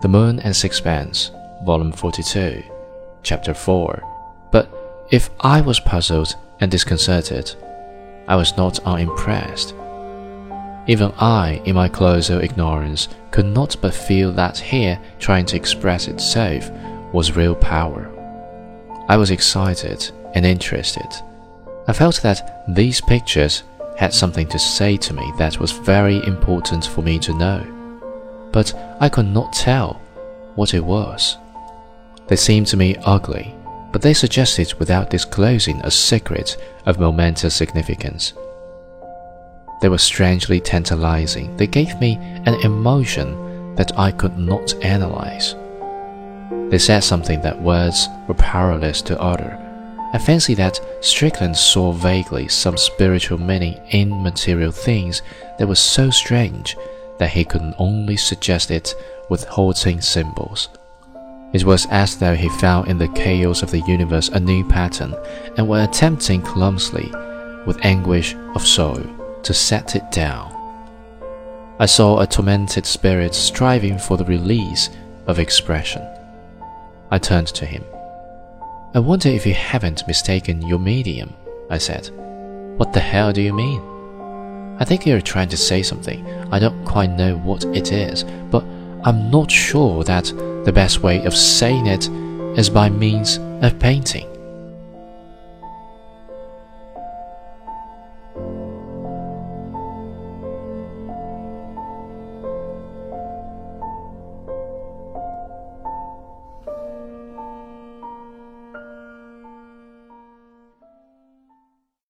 The Moon and Sixpence, Volume 42, Chapter 4. But if I was puzzled and disconcerted, I was not unimpressed. Even I, in my closer ignorance, could not but feel that here, trying to express itself, was real power. I was excited and interested. I felt that these pictures had something to say to me that was very important for me to know, but I could not tell what it was. They seemed to me ugly, but they suggested without disclosing a secret of momentous significance. They were strangely tantalizing. They gave me an emotion that I could not analyze. They said something that words were powerless to utter. I fancy that Strickland saw vaguely some spiritual meaning in material things that was so strange that he could only suggest it with halting symbols. It was as though he found in the chaos of the universe a new pattern and were attempting clumsily, with anguish of soul, to set it down. I saw a tormented spirit striving for the release of expression. I turned to him. I wonder if you haven't mistaken your medium, I said. What the hell do you mean? I think you're trying to say something. I don't quite know what it is, but I'm not sure that the best way of saying it is by means of painting.